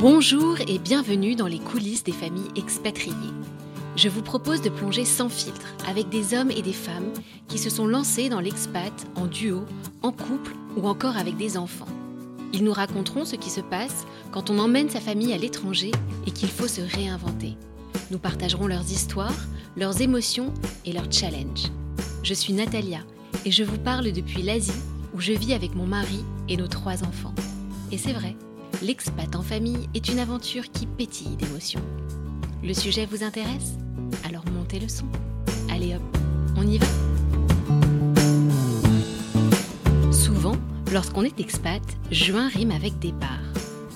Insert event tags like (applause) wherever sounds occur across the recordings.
Bonjour et bienvenue dans les coulisses des familles expatriées. Je vous propose de plonger sans filtre avec des hommes et des femmes qui se sont lancés dans l'expat en duo, en couple ou encore avec des enfants. Ils nous raconteront ce qui se passe quand on emmène sa famille à l'étranger et qu'il faut se réinventer. Nous partagerons leurs histoires, leurs émotions et leurs challenges. Je suis Natalia et je vous parle depuis l'Asie où je vis avec mon mari et nos trois enfants. Et c'est vrai, l'expat en famille est une aventure qui pétille d'émotions. Le sujet vous intéresse? Alors montez le son. Allez hop, on y va Souvent, lorsqu'on est expat, juin rime avec départ.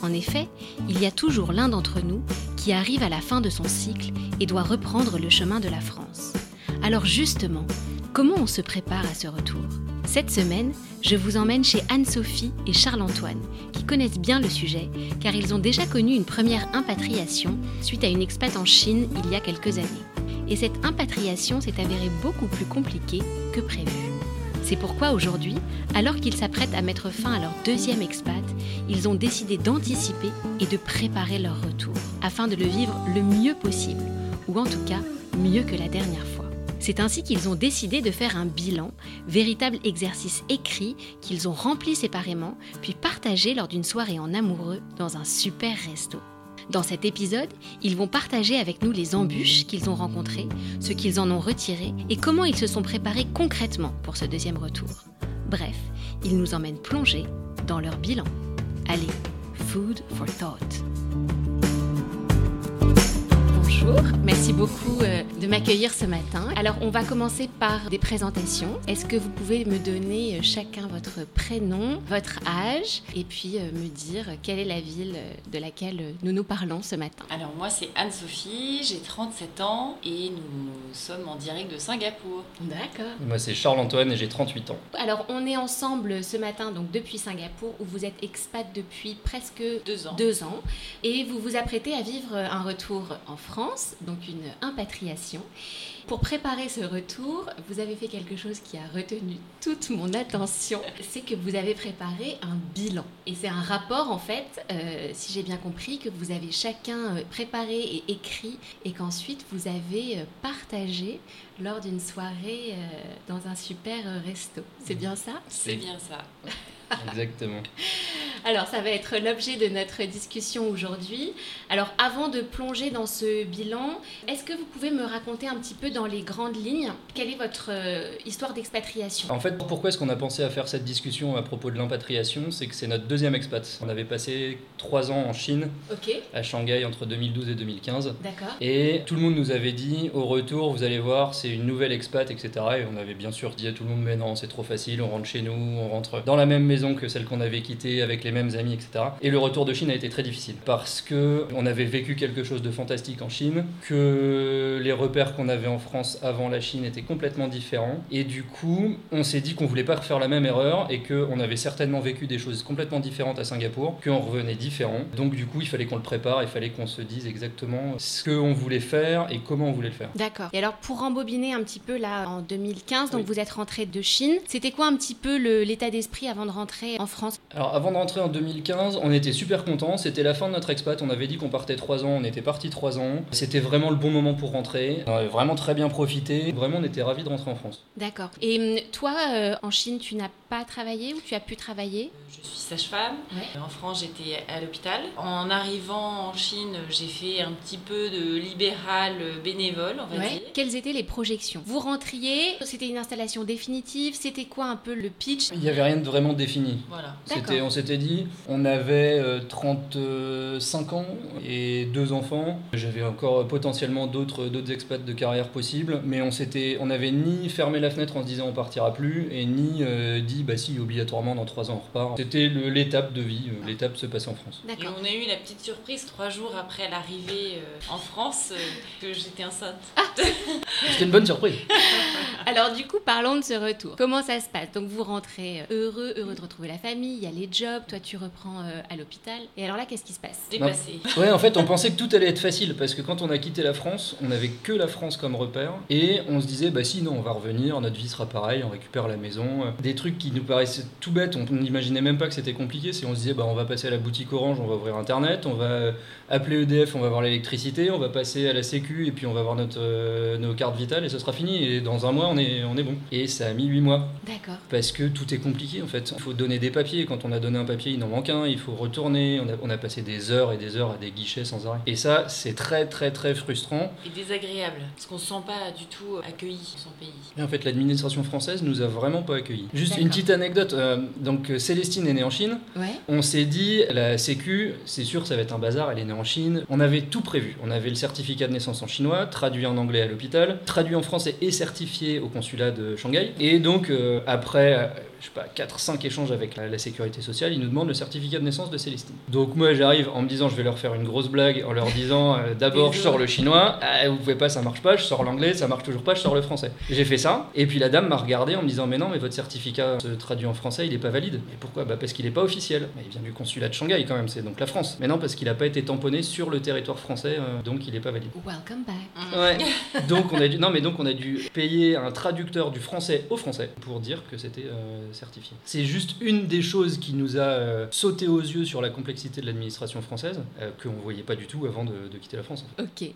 En effet, il y a toujours l'un d'entre nous qui arrive à la fin de son cycle et doit reprendre le chemin de la France. Alors justement, comment on se prépare à ce retour? Cette semaine, je vous emmène chez Anne-Sophie et Charles-Antoine, qui connaissent bien le sujet, car ils ont déjà connu une première impatriation suite à une expat en Chine il y a quelques années. Et cette impatriation s'est avérée beaucoup plus compliquée que prévu. C'est pourquoi aujourd'hui, alors qu'ils s'apprêtent à mettre fin à leur deuxième expat, ils ont décidé d'anticiper et de préparer leur retour, afin de le vivre le mieux possible, ou en tout cas mieux que la dernière fois. C'est ainsi qu'ils ont décidé de faire un bilan, véritable exercice écrit qu'ils ont rempli séparément, puis partagé lors d'une soirée en amoureux dans un super resto. Dans cet épisode, ils vont partager avec nous les embûches qu'ils ont rencontrées, ce qu'ils en ont retiré et comment ils se sont préparés concrètement pour ce deuxième retour. Bref, ils nous emmènent plonger dans leur bilan. Allez, food for thought. Bonjour, merci beaucoup euh, de m'accueillir ce matin. Alors on va commencer par des présentations. Est-ce que vous pouvez me donner euh, chacun votre prénom, votre âge et puis euh, me dire quelle est la ville de laquelle nous nous parlons ce matin? Alors moi c'est Anne-Sophie, j'ai 37 ans et nous sommes en direct de Singapour. D'accord. Moi c'est Charles-Antoine et j'ai 38 ans. Alors on est ensemble ce matin donc depuis Singapour où vous êtes expat depuis presque Deux ans. deux ans et vous vous apprêtez à vivre un retour en France, donc une impatriation. Pour préparer ce retour, vous avez fait quelque chose qui a retenu toute mon attention, c'est que vous avez préparé un bilan. Et c'est un rapport en fait, euh, si j'ai bien compris, que vous avez chacun euh, préparé et écrit et qu'ensuite vous avez euh, partagé lors d'une soirée euh, dans un super resto. C'est bien ça? C'est bien ça. Exactement. Alors, ça va être l'objet de notre discussion aujourd'hui. Alors, avant de plonger dans ce bilan, est-ce que vous pouvez me raconter un petit peu dans les grandes lignes quelle est votre euh, histoire d'expatriation? En fait, pourquoi est-ce qu'on a pensé à faire cette discussion à propos de l'impatriation? C'est que c'est notre deuxième expat. On avait passé trois ans en Chine, à Shanghai, entre 2012 et 2015. d'accord. Et tout le monde nous avait dit, au retour, vous allez voir, c'est une nouvelle expat, etc. Et on avait bien sûr dit à tout le monde, mais non, c'est trop facile, on rentre chez nous, on rentre dans la même maison que celle qu'on avait quittée, avec les mêmes amis, etc. Et le retour de Chine a été très difficile, parce que on avait vécu quelque chose de fantastique en Chine, que les repères qu'on avait en France avant la Chine étaient complètement différents. Et du coup, on s'est dit qu'on voulait pas refaire la même erreur, et qu'on avait certainement vécu des choses complètement différentes à Singapour, qu'on revenait différent. Donc du coup, il fallait qu'on le prépare, il fallait qu'on se dise exactement ce qu'on voulait faire et comment on voulait le faire. D'accord. Et alors, pour embobiner un petit peu là, en 2015, donc Oui. vous êtes rentré de Chine. C'était quoi un petit peu l'état d'esprit avant de rentrer en France. Alors avant de rentrer en 2015, on était super contents, c'était la fin de notre expat, on avait dit qu'on partait 3 ans, on était parti 3 ans, c'était vraiment le bon moment pour rentrer, on avait vraiment très bien profité, vraiment on était ravis de rentrer en France. D'accord. Et hum, toi, euh, en Chine, tu n'as pas travaillé ou tu as pu travailler Je suis sage-femme. Ouais. En France j'étais à l'hôpital. En arrivant en Chine j'ai fait un petit peu de libéral bénévole on va Ouais. dire. Quelles étaient les projections? Vous rentriez, c'était une installation définitive, c'était quoi un peu le pitch? Il n'y avait rien de vraiment défini. Voilà. On s'était dit, on avait euh, 35 ans et deux enfants. J'avais encore potentiellement d'autres, d'autres expats de carrière possibles, mais on s'était, on n'avait ni fermé la fenêtre en se disant on partira plus, et ni euh, dit bah si obligatoirement dans trois ans on repart. C'était l'étape de vie, euh, l'étape se passe en France. Et on a eu la petite surprise trois jours après l'arrivée euh, en France euh, que j'étais enceinte. (laughs) C'était une bonne surprise. (laughs) Alors du coup, parlons de ce retour. Comment ça se passe? Donc vous rentrez heureux, heureux de retrouver la famille, il y a les jobs, toi tu reprends euh, à l'hôpital. Et alors là, qu'est-ce qui se passe? Dépassée. Ouais, en fait, on pensait que tout allait être facile parce que quand on a quitté la France, on n'avait que la France comme repère et on se disait, bah si, non, on va revenir, notre vie sera pareille, on récupère la maison. Des trucs qui nous paraissait tout bête, on n'imaginait même pas que c'était compliqué. Si on se disait, bah, on va passer à la boutique Orange, on va ouvrir Internet, on va appeler EDF, on va avoir l'électricité, on va passer à la Sécu et puis on va avoir notre, euh, nos cartes vitales et ce sera fini. Et dans un mois, on est, on est bon. Et ça a mis 8 mois. D'accord. Parce que tout est compliqué en fait. Il faut donner des papiers. Quand on a donné un papier, il en manque un. Il faut retourner. On a, on a passé des heures et des heures à des guichets sans arrêt. Et ça, c'est très très très frustrant. Et désagréable, parce qu'on se sent pas du tout accueilli dans son pays. Et en fait, l'administration française nous a vraiment pas accueillis. Juste une. Petite anecdote. euh, donc euh, Célestine est née en Chine. Ouais. On s'est dit, la Sécu, c'est sûr, ça va être un bazar, elle est née en Chine. On avait tout prévu. On avait le certificat de naissance en chinois, traduit en anglais à l'hôpital, traduit en français et certifié au consulat de Shanghai. Et donc, euh, après, je sais pas, 4-5 échanges avec la, la sécurité sociale, ils nous demandent le certificat de naissance de Célestine. Donc, moi, j'arrive en me disant, je vais leur faire une grosse blague en leur disant, euh, (laughs) d'abord, je sors le chinois, Ah, vous pouvez pas, ça marche pas, je sors l'anglais, ça marche toujours pas, je sors le français. J'ai fait ça, et puis la dame m'a regardé en me disant, mais non, mais votre certificat se traduit en français, il est pas valide. Et pourquoi? Bah parce qu'il est pas officiel. Bah, il vient du consulat de Shanghai quand même, c'est donc la France. Mais non, parce qu'il a pas été tamponné sur le territoire français, euh, donc il est pas valide. Welcome back. Mm. Ouais. (laughs) donc on a dû, non mais donc on a dû payer un traducteur du français au français pour dire que c'était euh, certifié. C'est juste une des choses qui nous a euh, sauté aux yeux sur la complexité de l'administration française euh, que on voyait pas du tout avant de, de quitter la France. en fait. Ok.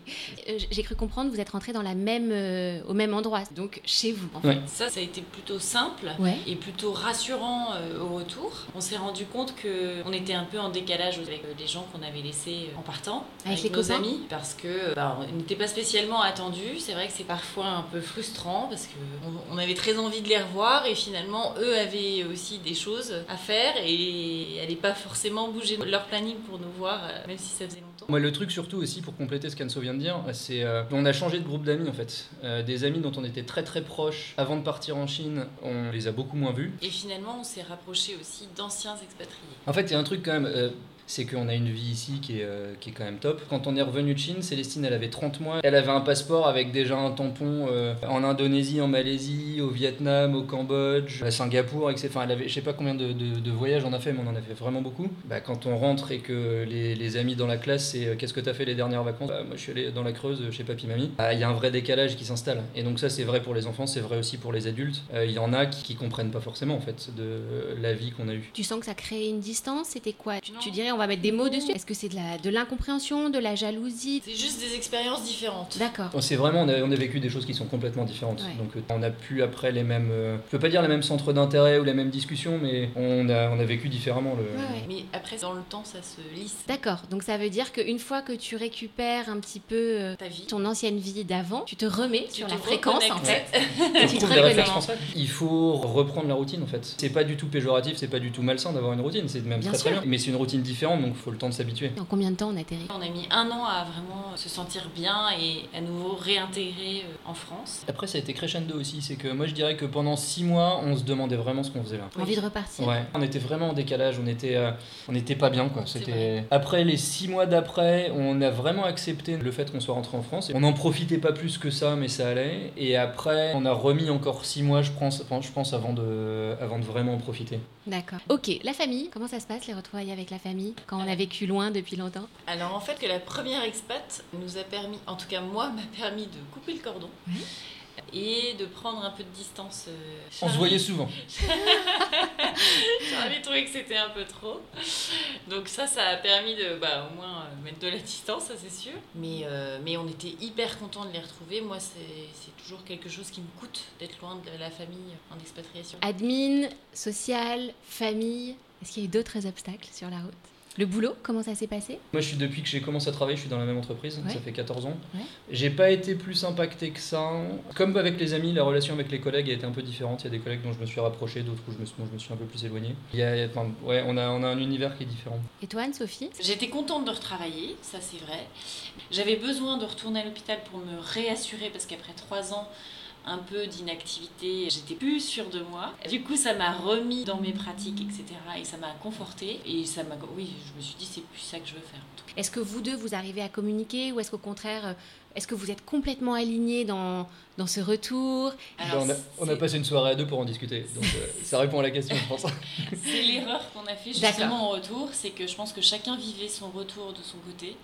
Euh, J'ai cru comprendre, vous êtes rentré dans la même, euh, au même endroit, donc chez vous. En fait. Ouais. Ça, ça a été plutôt simple. Ouais. et plutôt rassurant euh, au retour. On s'est rendu compte que on était un peu en décalage avec euh, les gens qu'on avait laissés en partant, Avec les nos copains amis, parce que bah, on n'était pas spécialement attendus. C'est vrai que c'est parfois un peu frustrant parce que on, on avait très envie de les revoir et finalement eux avaient aussi des choses à faire et n'allaient pas forcément bouger leur planning pour nous voir, euh, même si ça faisait longtemps. Moi, le truc surtout aussi pour compléter ce qu'Anso vient de dire, c'est euh, on a changé de groupe d'amis en fait. Euh, des amis dont on était très très proches avant de partir en Chine, on les a beaucoup moins vus. Et finalement, on s'est rapproché aussi d'anciens expatriés. En fait, il y a un truc quand même, euh, c'est qu'on a une vie ici qui est, euh, qui est quand même top. Quand on est revenu de Chine, Célestine, elle avait 30 mois. Elle avait un passeport avec déjà un tampon euh, en Indonésie, en Malaisie, au Vietnam, au Cambodge, à Singapour, etc. Enfin, elle avait, je sais pas combien de, de- de voyages on a fait, mais on en a fait vraiment beaucoup. Bah, quand on rentre et que les, les amis dans la classe, c'est euh, qu'est-ce que t'as fait les dernières vacances? Bah, Moi, je suis allé dans la Creuse chez papy mamie. Bah, Il y a un vrai décalage qui s'installe. Et donc ça, c'est vrai pour les enfants, c'est vrai aussi pour les adultes. Euh, Il y en a qui, qui comprennent pas forcément en fait de euh, la vie qu'on a eue. Tu sens que ça crée une distance? C'était quoi? Tu, dirais, on va mettre des mots dessus Est-ce que c'est de l'incompréhension, de la jalousie? C'est juste des expériences différentes. D'accord. C'est vraiment, on a, on a vécu des choses qui sont complètement différentes. Ouais. Donc euh, on a pu après les mêmes, euh, je peux pas dire les mêmes centres d'intérêt ou les mêmes discussions, mais on a, on a vécu différemment le. Ouais, ouais. Mais après, dans le temps, ça se lisse. D'accord, donc ça veut dire qu'une fois que tu récupères un petit peu euh, Ta vie. ton ancienne vie d'avant, tu te remets Tu sur te la fréquence en fait. (laughs) On tu te réflexes. Il faut reprendre la routine en fait. C'est pas du tout péjoratif, c'est pas du tout malsain d'avoir une routine, c'est même Bien très très sûr. bien. Mais c'est une routine différente, donc il faut le temps de s'habituer. En combien de temps on atterrit? On a mis un an à vraiment se sentir bien et à nouveau réintégrer euh, en France. Après, ça a été crescendo aussi, c'est que moi je dirais que pendant six mois, on se demandait vraiment ce qu'on faisait là. Oui. Envie de repartir Ouais, on était vraiment en décalage, on était, euh, on était pas bien quoi. C'était après les six mois d'après, on a vraiment accepté le fait qu'on soit rentré en France. On n'en profitait pas plus que ça, mais ça allait. Et après, on a remis encore six mois, je pense, enfin, je pense avant de, avant de vraiment en profiter. D'accord. Ok, la famille, comment ça se passe les retrouvailles avec la famille? Quand on a vécu loin depuis longtemps Alors en fait que la première expat nous a permis, en tout cas moi, m'a permis de couper le cordon. Oui. Et de prendre un peu de distance. euh, On se voyait souvent. J'avais trouvé que c'était un peu trop. Donc ça, ça a permis de, bah, au moins euh, mettre de la distance, ça c'est sûr. Mais, euh, mais on était hyper contents de les retrouver. Moi, c'est c'est toujours quelque chose qui me coûte d'être loin de la famille en expatriation. Admin, social, famille, est-ce qu'il y a eu d'autres obstacles sur la route? Le boulot, comment ça s'est passé? Moi, je suis depuis que j'ai commencé à travailler, je suis dans la même entreprise, Ouais. ça fait 14 ans. Ouais. J'ai pas été plus impacté que ça. Comme avec les amis, la relation avec les collègues a été un peu différente. Il y a des collègues dont je me suis rapproché, d'autres où je me suis, dont je me suis un peu plus éloigné. Il y a, enfin, ouais, on a, on a un univers qui est différent. Et toi Anne-Sophie? J'étais contente de retravailler, ça c'est vrai. J'avais besoin de retourner à l'hôpital pour me réassurer parce qu'après trois ans, un peu d'inactivité, j'étais plus sûre de moi. Du coup, ça m'a remis dans mes pratiques, etc. Et ça m'a confortée. Et ça m'a, oui, je me suis dit, c'est plus ça que je veux faire. Est-ce que vous deux, vous arrivez à communiquer ou est-ce qu'au contraire, Est-ce que vous êtes complètement aligné dans, dans ce retour Alors, on, a, on, a, passé une soirée à deux pour en discuter, donc euh, ça répond à la question, je pense. (laughs) c'est l'erreur qu'on a fait justement en retour, c'est que je pense que chacun vivait son retour de son côté.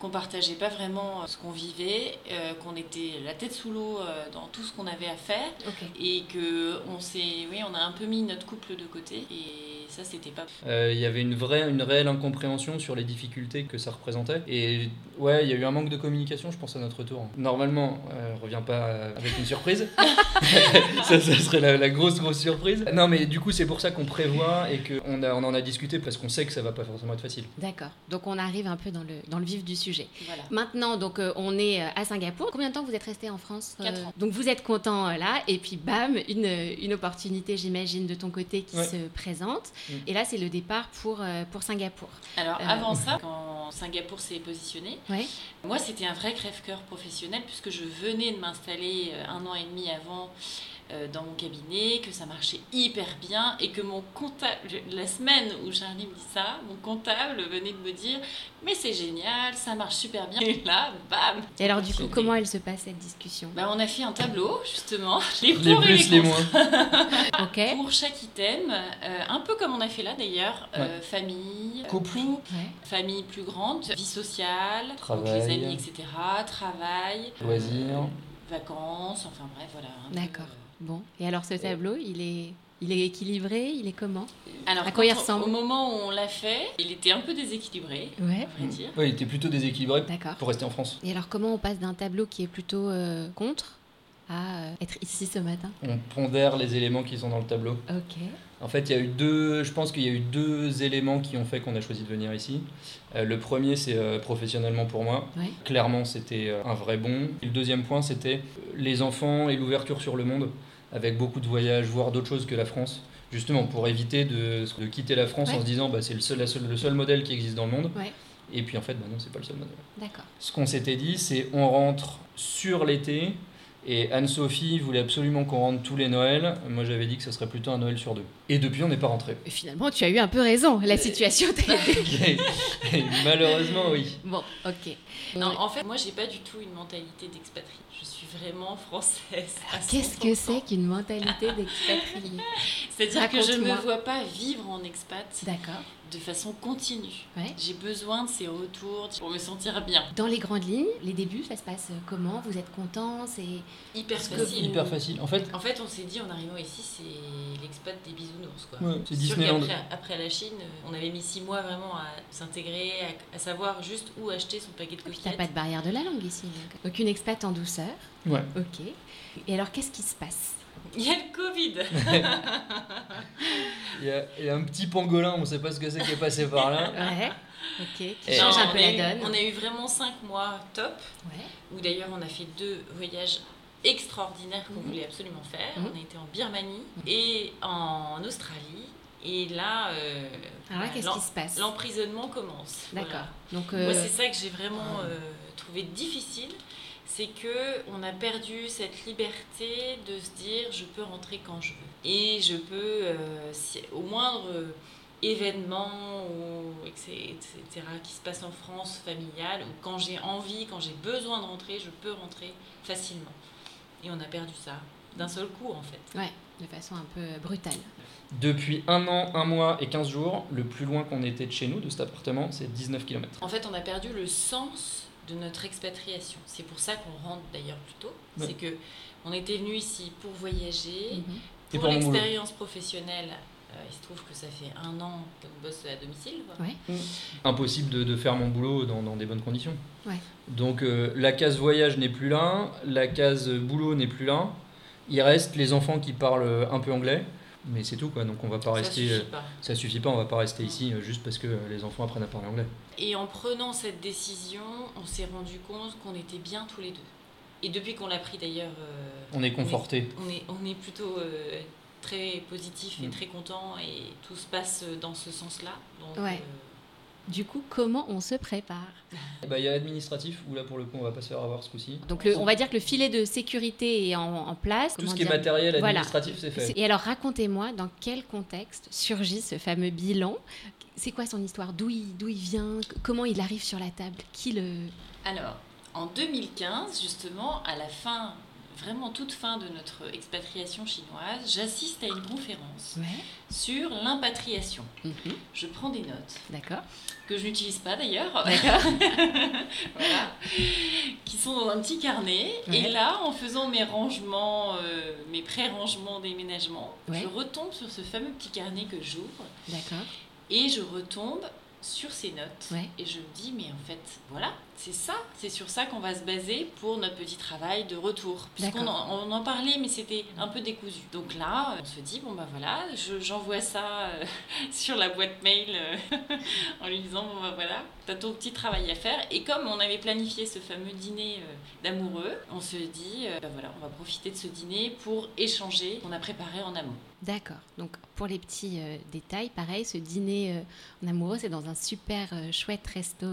Qu'on partageait pas vraiment ce qu'on vivait, euh, qu'on était la tête sous l'eau euh, dans tout ce qu'on avait à faire, okay. et que on s'est, oui, on a un peu mis notre couple de côté, et ça c'était pas. Il y avait une vraie, une réelle incompréhension sur les difficultés que ça représentait, et ouais, il y a eu un manque de communication, je pense à notre retour. Normalement, revient pas avec une surprise. (laughs) ça, ça, serait la, la, grosse, grosse surprise. Non, mais du coup, c'est pour ça qu'on prévoit et qu'on on en a discuté parce qu'on sait que ça va pas forcément être facile. D'accord. Donc, on arrive un peu dans le, dans le vif du sujet. Voilà. Maintenant, donc, euh, on est à Singapour. Combien de temps vous êtes resté en France Quatre ans. Donc, vous êtes content euh, là. Et puis, bam, une, une opportunité, j'imagine, de ton côté qui Ouais. se présente. Et là, c'est le départ pour, euh, pour Singapour. Alors Euh, avant ça, quand Singapour s'est positionné, Ouais. moi c'était un vrai crève-cœur professionnel puisque je venais de m'installer euh, un an et demi avant dans mon cabinet, que ça marchait hyper bien et que mon comptable, la semaine où Charlie me dit ça, mon comptable venait de me dire mais c'est génial, ça marche super bien. Et là, bam Et alors, du coup, comment elle se passe cette discussion? Bah, On a fait un tableau justement, (laughs) les Les pour et plus, les les contre. moins. (laughs) Ok. Pour chaque item, euh, un peu comme on a fait là d'ailleurs, euh, famille, Couple. Ouais. famille plus grande, vie sociale, donc Travail. les amis, etc., travail, Loisirs. euh, vacances, enfin bref, voilà. D'accord. Bon. Et alors, ce tableau, il est, il est équilibré Il est comment? Alors, À quoi il ressemble? Au moment où on l'a fait, il était un peu déséquilibré, Ouais. à vrai dire. Ouais, il était plutôt déséquilibré D'accord. pour rester en France. Et alors, comment on passe d'un tableau qui est plutôt euh, contre à euh, être ici ce matin? On pondère les éléments qui sont dans le tableau. Ok. En fait, il y a eu deux, je pense qu'il y a eu deux éléments qui ont fait qu'on a choisi de venir ici. Euh, le premier, c'est euh, professionnellement pour moi. Ouais. Clairement, c'était euh, un vrai bon. Et le deuxième point, c'était les enfants et l'ouverture sur le monde, avec beaucoup de voyages, voire d'autres choses que la France. Justement, pour éviter de, de quitter la France Ouais. en se disant bah, c'est le seul, la seule- le seul modèle qui existe dans le monde. Ouais. Et puis en fait, bah non, c'est pas le seul modèle. D'accord. Ce qu'on s'était dit, c'est on rentre sur l'été. Et Anne-Sophie voulait absolument qu'on rentre tous les Noëls. Moi, j'avais dit que ce serait plutôt un Noël sur deux. Et depuis, on n'est pas rentré. Et finalement, tu as eu un peu raison. La situation t'a aidé. (laughs) Malheureusement, oui. Bon, ok. Non, en fait, moi, j'ai pas du tout une mentalité d'expatrié. Je suis vraiment française. à Qu'est-ce que 100%. c'est qu'une mentalité d'expatrié? (laughs) C'est-à-dire que je ne me vois pas vivre en expat D'accord. de façon continue. Ouais. J'ai besoin de ces retours pour me sentir bien. Dans les grandes lignes, les débuts, ça se passe comment? Vous êtes content C'est Hyper facile. Hyper facile. En fait, En fait, on s'est dit en arrivant ici, c'est l'expat des bisounours. Quoi. Ouais, c'est Disneyland. après la Chine, on avait mis six mois vraiment à s'intégrer, à, à savoir juste où acheter son paquet de puis t'as coquillettes. pas de barrière de la langue ici. Donc, donc une expat en douceur. ouais. Ok. Et alors, qu'est-ce qui se passe? Il y a le Covid. (laughs) Il y, a, il y a un petit pangolin, on sait pas ce que c'est qui est passé par là. Ouais. Ok. Qui Et- change Non, un peu a la eu- donne. On a eu vraiment cinq mois top, Ouais. où d'ailleurs on a fait deux voyages extraordinaires qu'on Mhm. voulait absolument faire. Mhm. On a été en Birmanie et en Australie. Et là, euh, Alors là, qu'est-ce qui se passe? l'emprisonnement commence. D'accord. Voilà. Donc, Moi, euh, c'est ça que j'ai vraiment euh, trouvé difficile, c'est que on a perdu cette liberté de se dire je peux rentrer quand je veux et je peux si- au moindre événement ou etc., etc., qui se passe en France familial ou quand j'ai envie, quand j'ai besoin de rentrer, je peux rentrer facilement. Et on a perdu ça d'un seul coup en fait. ouais, de façon un peu brutale. Depuis un an, un mois et 15 jours, le plus loin qu'on était de chez nous, de cet appartement, c'est 19 km. En fait, on a perdu le sens de notre expatriation. C'est pour ça qu'on rentre d'ailleurs plus tôt. Ouais. C'est que on était venu ici pour voyager, Mhm. Pour l'expérience professionnelle. Euh, il se trouve que ça fait un an qu'on bosse à domicile. quoi. Ouais. Impossible de, de faire mon boulot dans, dans des bonnes conditions. Ouais. Donc euh, la case voyage n'est plus là, la case boulot n'est plus là. Il reste les enfants qui parlent un peu anglais, mais c'est tout quoi. Donc on va pas Ça rester. suffit euh, pas. Ça suffit pas, on va pas rester ici juste parce que les enfants apprennent à parler anglais. Et en prenant cette décision, on s'est rendu compte qu'on était bien tous les deux. Et depuis qu'on l'a pris d'ailleurs, euh, On est conforté. on est, on est plutôt euh, très positif et Mm. très content et tout se passe dans ce sens-là. Donc, Ouais. euh, Du coup, comment on se prépare? Bah, Il y a l'administratif où là pour le coup on va pas se faire avoir ce coup-ci. Donc, le- on va dire que le filet de sécurité est en, en place. Tout ce qui est matériel Voilà. administratif c'est fait. Et alors, racontez-moi dans quel contexte surgit ce fameux bilan? C'est quoi son histoire? D'où il, d'où il vient? Comment il arrive sur la table? Qui le Alors, En 2015, justement, à la fin, vraiment toute fin de notre expatriation chinoise, j'assiste à une conférence Ouais. sur l'impatriation. Mhm. Je prends des notes, D'accord. que je n'utilise pas d'ailleurs, (laughs) voilà, qui sont dans un petit carnet. Ouais. Et là, en faisant mes rangements, euh, mes pré-rangements déménagement, Ouais. je retombe sur ce fameux petit carnet que j'ouvre D'accord. et je retombe sur ces notes. Et je me dis, mais en fait, voilà, c'est ça, c'est sur ça qu'on va se baser pour notre petit travail de retour. Puisqu'on en, on en parlait, mais c'était un peu décousu. Donc là, on se dit, bon bah voilà, je- j'envoie ça euh, (laughs) sur la boîte mail euh, (laughs) en lui disant, bon bah voilà, t'as ton petit travail à faire. Et comme on avait planifié ce fameux dîner euh, d'amoureux, on se dit, bah voilà, on va profiter de ce dîner pour échanger qu'on a préparé en amont. D'accord. Donc pour les petits détails, pareil, ce dîner en amoureux, c'est dans un super chouette resto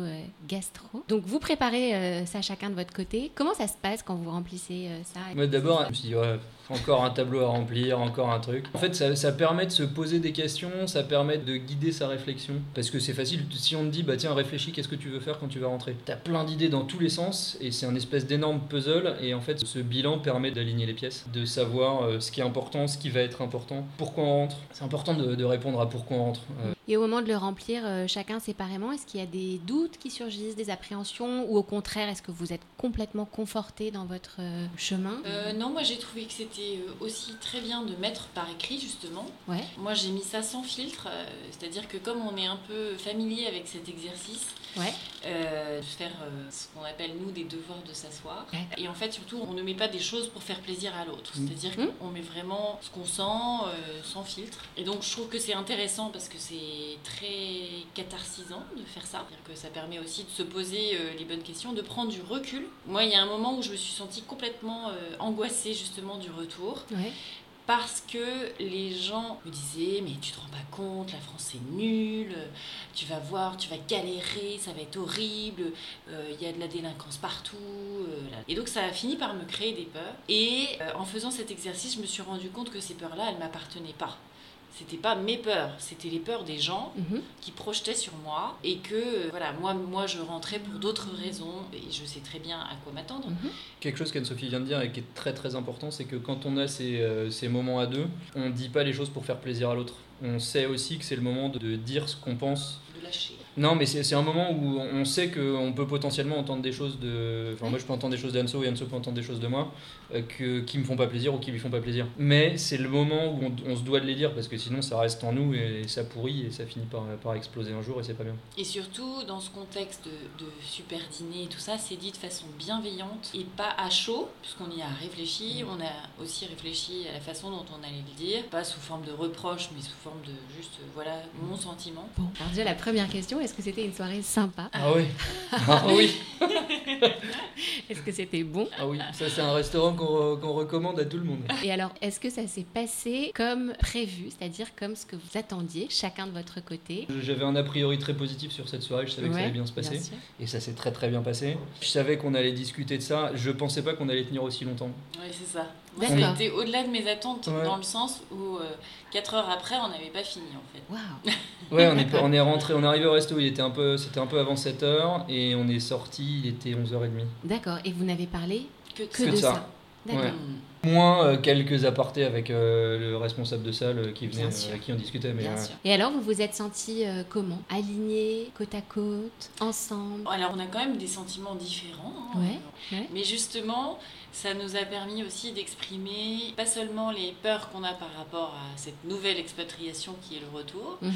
gastro. Donc vous préparez euh, ça chacun de votre côté. Comment ça se passe quand vous remplissez euh, ça Moi d'abord, je me suis dit, ouais, encore un tableau à remplir, encore un truc. En fait, ça, ça permet de se poser des questions, ça permet de guider sa réflexion. Parce que c'est facile, si on te dit, bah tiens, réfléchis, qu'est-ce que tu veux faire quand tu vas rentrer? T'as plein d'idées dans tous les sens, et c'est un espèce d'énorme puzzle, et en fait, ce bilan permet d'aligner les pièces, de savoir euh, ce qui est important, ce qui va être important, pourquoi on rentre. C'est important de, de répondre à pourquoi on rentre. Euh, Et au moment de le remplir euh, chacun séparément, est-ce qu'il y a des doutes qui surgissent, des appréhensions Ou au contraire, est-ce que vous êtes complètement conforté dans votre chemin? Euh, non, moi j'ai trouvé que c'était euh, aussi très bien de mettre par écrit justement. Ouais. Moi j'ai mis ça sans filtre, euh, c'est-à-dire que comme on est un peu familier avec cet exercice, Ouais. euh, de faire euh, ce qu'on appelle nous des devoirs de s'asseoir. Ouais. Et en fait surtout on ne met pas des choses pour faire plaisir à l'autre, Mm. c'est-à-dire Mm. qu'on met vraiment ce qu'on sent euh, sans filtre. Et donc je trouve que c'est intéressant parce que c'est très catharsisant de faire ça, c'est-à-dire que ça permet aussi de se poser euh, les bonnes questions, de prendre du recul. Moi il y a un moment où je me suis sentie complètement angoissée justement du retour Ouais. Parce que les gens me disaient mais tu te rends pas compte la France est nulle tu vas voir tu vas galérer ça va être horrible euh, il y a de la délinquance partout euh, et donc ça a fini par me créer des peurs. Et euh, en faisant cet exercice je me suis rendu compte que ces peurs là elles m'appartenaient pas c'était pas mes peurs c'était les peurs des gens Mhm. qui projetaient sur moi et que euh, voilà moi moi je rentrais pour d'autres raisons et je sais très bien à quoi m'attendre Mhm. Quelque chose qu'Anne-Sophie vient de dire et qui est très très important, c'est que quand on a ces, euh, ces moments à deux, on ne dit pas les choses pour faire plaisir à l'autre. On sait aussi que c'est le moment de, de dire ce qu'on pense. de lâcher Non, mais c'est c'est un moment où on sait qu'on peut potentiellement entendre des choses de. Enfin, moi je peux entendre des choses d'Anso et Anso peut entendre des choses de moi euh, que, qui me font pas plaisir ou qui lui font pas plaisir. Mais c'est le moment où on, on se doit de les dire parce que sinon ça reste en nous et ça pourrit et ça finit par, par exploser un jour et c'est pas bien. Et surtout, dans ce contexte de, de super dîner et tout ça, c'est dit de façon bienveillante et pas à chaud, puisqu'on y a réfléchi. On a aussi réfléchi à la façon dont on allait le dire, pas sous forme de reproche, mais sous forme de juste, euh, voilà, mon sentiment. Bon. Alors déjà, la première question, est-ce que c'était une soirée sympa? Ah oui Ah oui (laughs) Est-ce que c'était bon? Ah oui, ça c'est un restaurant qu'on re- qu'on recommande à tout le monde. Et alors, est-ce que ça s'est passé comme prévu, c'est-à-dire comme ce que vous attendiez, chacun de votre côté? J'avais un a priori très positif sur cette soirée, je savais que ça allait bien se passer. sûr. Et ça s'est très très bien passé. Je savais qu'on allait discuter de ça, je pensais pas qu'on allait tenir aussi longtemps. Oui, c'est ça. Moi, ça a été au-delà de mes attentes, Ouais. dans le sens où, 4 heures après, on n'avait pas fini, en fait. Waouh (laughs) Ouais, on est, on est rentré, on est arrivé au resto, il était un peu, c'était un peu avant 7h et on est sorti, il était 11h30. D'accord. Et vous n'avez parlé Que de que, ça. de de ça. ça. D'accord. Ouais. Moins euh, quelques apartés avec euh, le responsable de salle euh, qui venait, euh, avec qui on discutait. Mais, Bien euh, sûr. Et alors, vous vous êtes sentis euh, comment? Alignés, côte à côte, ensemble? Alors, on a quand même des sentiments différents. hein. Ouais, ouais. Mais justement, ça nous a permis aussi d'exprimer pas seulement les peurs qu'on a par rapport à cette nouvelle expatriation qui est le retour, Mhm.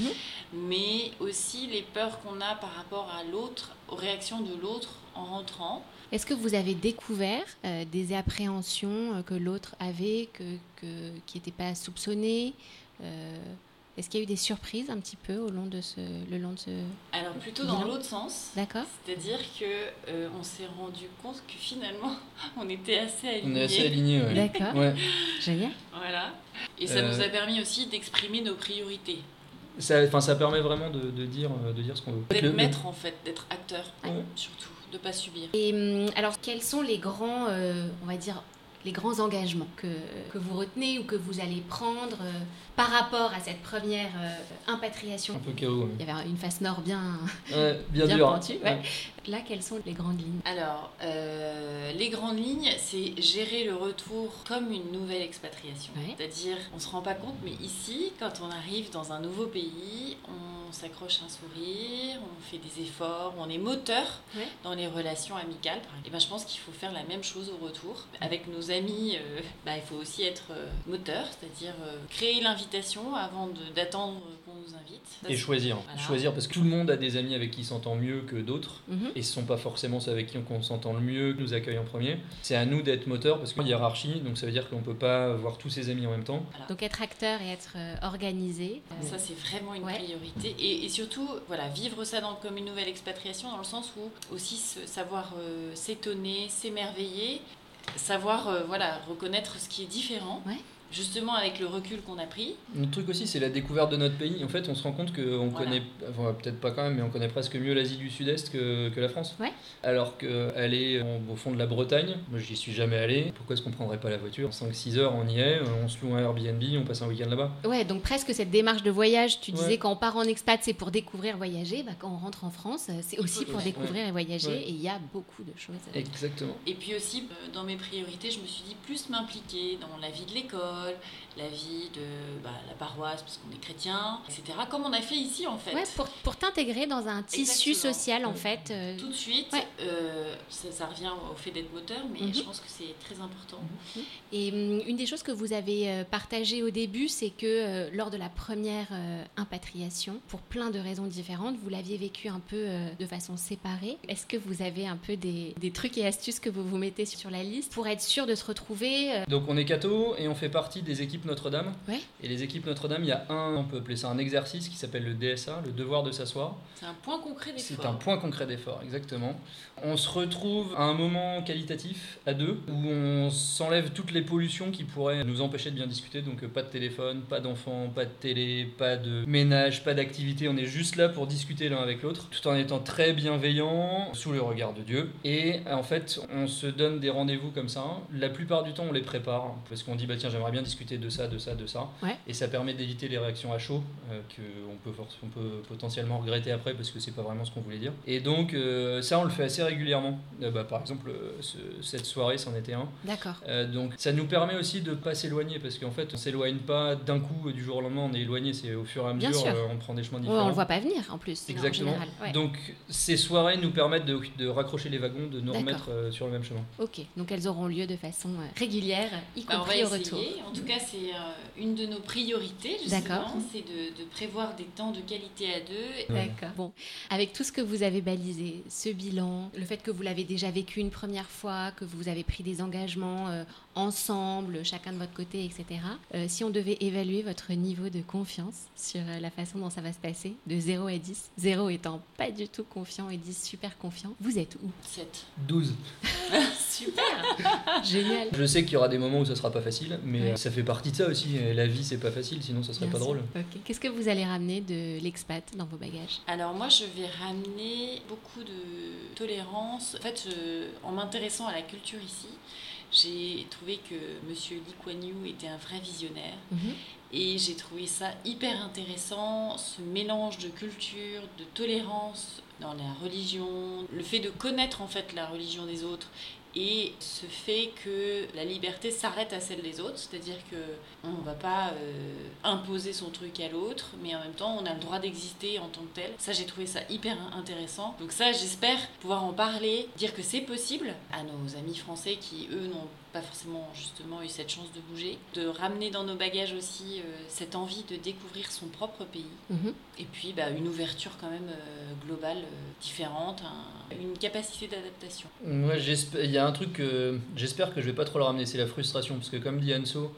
mais aussi les peurs qu'on a par rapport à l'autre, aux réactions de l'autre en rentrant. Est-ce que vous avez découvert euh, des appréhensions euh, que l'autre avait, que, que- qui n'étaient pas soupçonnées Euh, Est-ce qu'il y a eu des surprises un petit peu au long de ce, le long de ce... Alors plutôt dans l'autre sens. D'accord C'est-à-dire que euh, on s'est rendu compte que finalement (laughs) on était assez alignés. On est assez alignés. Ouais. D'accord. Ouais. Génial. Voilà. Et ça Euh, nous a permis aussi d'exprimer nos priorités. Ça, enfin, ça permet vraiment de, de dire, de dire ce qu'on veut. D'être maître en fait, d'être acteur Ouais. surtout, de pas subir. Et hum, alors, quels sont les grands, euh, on va dire, les grands engagements que, que, vous retenez ou que vous allez prendre euh, par rapport à cette première euh, impatriation Un peu chaos. Il y avait une face nord bien, Ouais, (laughs) bien, bien dur. ouais. Là, quelles sont les grandes lignes? Alors, euh, les grandes lignes, c'est gérer le retour comme une nouvelle expatriation. Ouais. C'est-à-dire, on ne se rend pas compte, mais ici, quand on arrive dans un nouveau pays, on s'accroche un sourire, on fait des efforts, on est moteur Ouais. dans les relations amicales. Et ben, je pense qu'il faut faire la même chose au retour. Avec nos amis, euh, bah, il faut aussi être euh, moteur, c'est-à-dire euh, créer l'invitation avant d'attendre qu'on nous invite. Ça, Et choisir. Voilà. Choisir parce que tout le monde a des amis avec qui il s'entend mieux que d'autres. Mhm. Et ce sont pas forcément ceux avec qui on s'entend le mieux, qui nous accueillent en premier. C'est à nous d'être moteur parce qu'il y a une hiérarchie, donc ça veut dire qu'on peut pas voir tous ses amis en même temps. Donc être acteur et être euh, organisé. euh, Ça, c'est vraiment une Ouais. priorité. Et, et surtout, voilà, vivre ça dans, comme une nouvelle expatriation, dans le sens où aussi savoir euh, s'étonner, s'émerveiller, savoir euh, voilà, reconnaître ce qui est différent. Ouais. Justement, avec le recul qu'on a pris. Notre truc aussi, c'est la découverte de notre pays. En fait, on se rend compte qu'on Voilà. connaît, enfin, peut-être pas quand même, mais on connaît presque mieux l'Asie du Sud-Est que, que la France. Ouais. Alors qu'aller au fond de la Bretagne, moi j'y suis jamais allé. Pourquoi est-ce qu'on prendrait pas la voiture? En 5-6 heures, on y est, on se loue un Airbnb, on passe un week-end là-bas. Ouais, donc presque cette démarche de voyage. Tu disais Ouais. quand on part en expat, c'est pour découvrir, voyager. Bah, quand on rentre en France, euh, c'est aussi pour Ouais. découvrir et voyager. Ouais. Et il y a beaucoup de choses. Exactement. Et puis aussi, euh, dans mes priorités, je me suis dit plus m'impliquer dans la vie de l'école, la vie de bah, la paroisse, parce qu'on est chrétien, etc. Comme on a fait ici, en fait. Ouais, pour, pour t'intégrer dans un tissu Exactement. social, en fait. euh, Tout de suite, Ouais. euh, ça, ça revient au fait d'être moteur, mais Mhm. je pense que c'est très important. Et hum, une des choses que vous avez euh, partagées au début, c'est que euh, lors de la première euh, impatriation, pour plein de raisons différentes, vous l'aviez vécu un peu euh, de façon séparée. Est-ce que vous avez un peu des, des trucs et astuces que vous vous mettez sur la liste pour être sûr de se retrouver euh, Donc on est catho et on fait partie des équipes Notre-Dame. Ouais. Et les équipes Notre-Dame, il y a un, on peut appeler ça un exercice qui s'appelle le DSA, le devoir de s'asseoir. C'est un point concret C'est d'effort. un point concret d'effort, exactement. On se retrouve à un moment qualitatif, à deux, où on s'enlève toutes les pollutions qui pourraient nous empêcher de bien discuter. Donc euh, pas de téléphone, pas d'enfants, pas de télé, pas de ménage, pas d'activité. On est juste là pour discuter l'un avec l'autre, tout en étant très bienveillant, sous le regard de Dieu. Et en fait, on se donne des rendez-vous comme ça. La plupart du temps, on les prépare, parce qu'on dit, bah tiens, j'aimerais bien discuter de ça, de ça, de ça. Ouais. Et ça permet d'éviter les réactions à chaud, euh, qu'on peut, on peut potentiellement regretter après, parce que c'est pas vraiment ce qu'on voulait dire. Et donc, euh, ça, on le fait assez régulièrement. Euh, bah, par exemple, euh, ce- cette soirée, c'en était un. D'accord. Euh, donc, ça nous permet aussi de pas s'éloigner, parce qu'en fait, on s'éloigne pas d'un coup, du jour au lendemain, on est éloigné, c'est au fur et à mesure, euh, on prend des chemins Ouais, différents. on le voit pas venir en plus. en Exactement. général. Ouais. Donc, ces soirées nous permettent de, de raccrocher les wagons, de nous remettre euh, sur le même chemin. Ok, donc elles auront lieu de façon euh, régulière, y Bah, on va compris au essayer. En tout cas, c'est euh, une de nos priorités, justement, c'est de, de prévoir des temps de qualité à deux. D'accord. Bon, avec tout ce que vous avez balisé, ce bilan, le fait que vous l'avez déjà vécu une première fois, que vous avez pris des engagements euh, ensemble, chacun de votre côté, etc. euh, si on devait évaluer votre niveau de confiance sur euh, la façon dont ça va se passer, de 0 à 10, 0 étant pas du tout confiant et 10 super confiant, vous êtes où? 7. 12. (laughs) Super Génial. Je sais qu'il y aura des moments où ça sera pas facile, mais Ouais. euh, ça fait partie de ça aussi. La vie, c'est pas facile, sinon ça serait Bien pas sûr. drôle. Ok. Qu'est-ce que vous allez ramener de l'expat dans vos bagages? Alors moi, je vais ramener beaucoup de tolérance. En fait, je- en m'intéressant à la culture ici, j'ai trouvé que Monsieur Lee Kuan Yew était un vrai visionnaire. Mhm. Et j'ai trouvé ça hyper intéressant, ce mélange de culture, de tolérance dans la religion, le fait de connaître en fait la religion des autres et ce fait que la liberté s'arrête à celle des autres, c'est-à-dire que on ne va pas euh, imposer son truc à l'autre, mais en même temps on a le droit d'exister en tant que tel. Ça j'ai trouvé ça hyper intéressant. Donc ça j'espère pouvoir en parler, dire que c'est possible à nos amis français qui eux n'ont pas forcément justement eu cette chance de bouger, de ramener dans nos bagages aussi euh, cette envie de découvrir son propre pays Mhm. et puis bah, une ouverture quand même euh, globale, euh, différente, un- une capacité d'adaptation. Moi, j'espère- il y a un truc que j'espère que je vais pas trop le ramener, c'est la frustration. Parce que, comme dit Anso,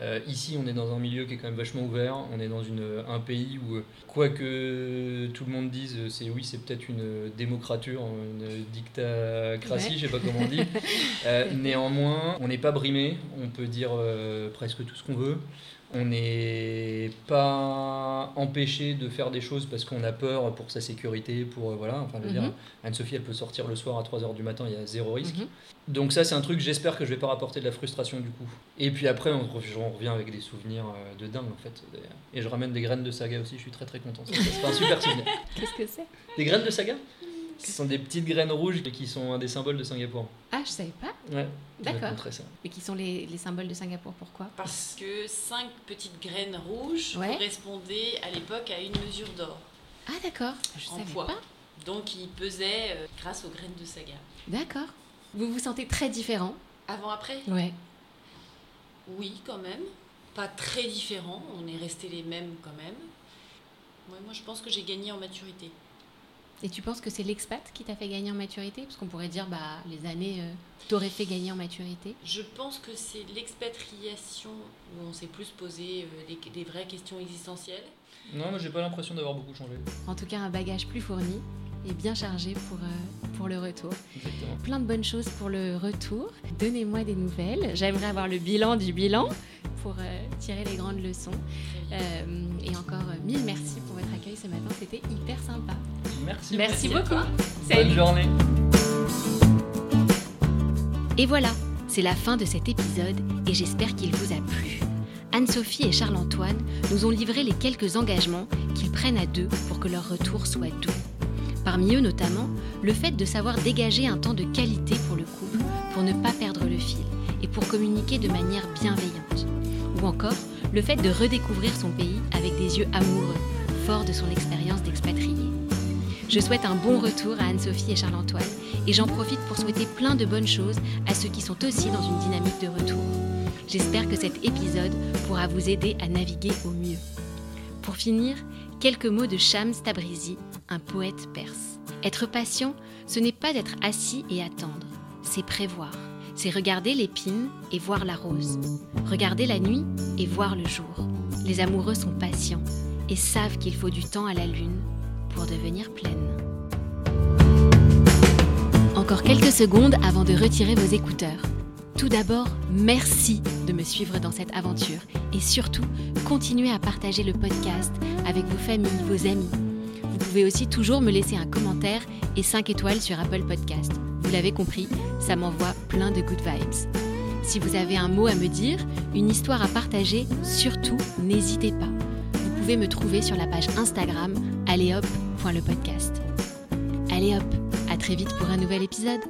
euh, ici, on est dans un milieu qui est quand même vachement ouvert. On est dans une, un pays où, euh, quoi que tout le monde dise, euh, c'est oui, c'est peut-être une démocrature, une dictacratie, Ouais. je sais pas comment on dit. (laughs) Euh, néanmoins, on n'est pas brimé. On peut dire euh, presque tout ce qu'on veut. On n'est pas empêché de faire des choses parce qu'on a peur pour sa sécurité, pour euh, voilà. Enfin, je veux dire, Mhm. Anne-Sophie, elle peut sortir le soir à 3h du matin, il y a zéro risque. Mhm. Donc ça, c'est un truc, j'espère que je vais pas rapporter de la frustration du coup. Et puis après, on, re- j'en reviens avec des souvenirs euh, de dingue en fait. Et je ramène des graines de saga aussi, je suis très très content. C'est un super souvenir. (laughs) Qu'est-ce que c'est? Des graines de saga? Ce sont des petites graines rouges qui sont un des symboles de Singapour. Ah, je savais pas. Ouais, D'accord. Mais qui sont les, les symboles de Singapour Pourquoi? Parce que cinq petites graines rouges Ouais. correspondaient à l'époque à une mesure d'or Ah, d'accord. Je en savais poids. pas. Donc ils pesaient euh, grâce aux graines de saga. D'accord. Vous vous sentez très différent Avant-après Ouais. Oui, quand même. Pas très différents, on est restés les mêmes quand même. Ouais, moi je pense que j'ai gagné en maturité. Et tu penses que c'est l'expat qui t'a fait gagner en maturité? Parce qu'on pourrait dire, bah, les années euh, t'auraient fait gagner en maturité. Je pense que c'est l'expatriation où on s'est plus posé euh, des, des vraies questions existentielles. Non, mais j'ai pas l'impression d'avoir beaucoup changé. En tout cas, un bagage plus fourni et bien chargé pour, euh, pour le retour. Exactement. Plein de bonnes choses pour le retour. Donnez-moi des nouvelles. J'aimerais avoir le bilan du bilan pour euh, tirer les grandes leçons. Euh, et encore euh, mille merci pour votre accueil ce matin. C'était hyper sympa. Merci. Merci Merci à beaucoup. Bonne journée. Et voilà, c'est la fin de cet épisode et j'espère qu'il vous a plu. Anne-Sophie et Charles-Antoine nous ont livré les quelques engagements qu'ils prennent à deux pour que leur retour soit doux. Parmi eux notamment, le fait de savoir dégager un temps de qualité pour le couple, pour ne pas perdre le fil et pour communiquer de manière bienveillante. Ou encore, le fait de redécouvrir son pays avec des yeux amoureux, fort de son expérience d'expatrié. Je souhaite un bon retour à Anne-Sophie et Charles-Antoine et j'en profite pour souhaiter plein de bonnes choses à ceux qui sont aussi dans une dynamique de retour. J'espère que cet épisode pourra vous aider à naviguer au mieux. Pour finir, quelques mots de Shams Tabrizi, un poète perse. Être patient, ce n'est pas d'être assis et attendre, c'est prévoir. C'est regarder l'épine et voir la rose. Regarder la nuit et voir le jour. Les amoureux sont patients et savent qu'il faut du temps à la lune devenir pleine. Encore quelques secondes avant de retirer vos écouteurs. Tout d'abord, merci de me suivre dans cette aventure et surtout, continuez à partager le podcast avec vos familles, vos amis. Vous pouvez aussi toujours me laisser un commentaire et 5 étoiles sur Apple Podcast. Vous l'avez compris, ça m'envoie plein de good vibes. Si vous avez un mot à me dire, une histoire à partager, surtout n'hésitez pas. Vous pouvez me trouver sur la page Instagram alléhop.lepodcast. Allez hop, à très vite pour un nouvel épisode.